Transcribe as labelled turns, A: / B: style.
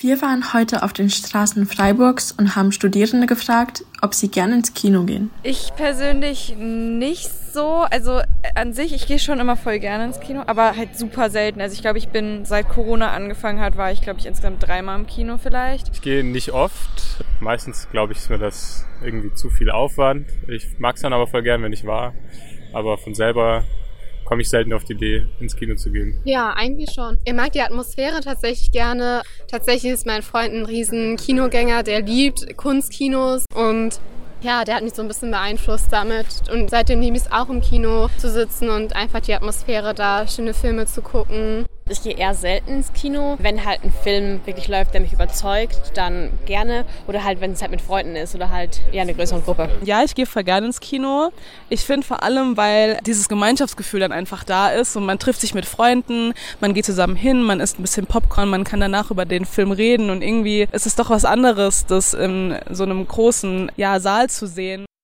A: Wir waren heute auf den Straßen Freiburgs und haben Studierende gefragt, ob sie gerne ins Kino gehen.
B: Ich persönlich nicht so. Also an sich, ich gehe schon immer voll gerne ins Kino, aber halt super selten. Also ich glaube, ich bin seit Corona angefangen hat, war ich glaube ich insgesamt dreimal im Kino vielleicht.
C: Ich gehe nicht oft. Meistens glaube ich, ist mir das irgendwie zu viel Aufwand. Ich mag es dann aber voll gern, wenn ich war. Aber von selber komme ich selten auf die Idee, ins Kino zu gehen.
D: Ja, eigentlich schon. Ich mag die Atmosphäre tatsächlich gerne. Tatsächlich ist mein Freund ein riesen Kinogänger, der liebt Kunstkinos und ja, der hat mich so ein bisschen beeinflusst damit. Und seitdem liebe ich es auch im Kino zu sitzen und einfach die Atmosphäre da, schöne Filme zu gucken.
E: Ich gehe eher selten ins Kino. Wenn halt ein Film wirklich läuft, der mich überzeugt, dann gerne. Oder halt, wenn es halt mit Freunden ist oder halt eher eine größere Gruppe.
F: Ja, ich gehe voll gerne ins Kino. Ich finde vor allem, weil dieses Gemeinschaftsgefühl dann einfach da ist und man trifft sich mit Freunden, man geht zusammen hin, man isst ein bisschen Popcorn, man kann danach über den Film reden und irgendwie ist es doch was anderes, das in so einem großen ja, Saal zu sehen.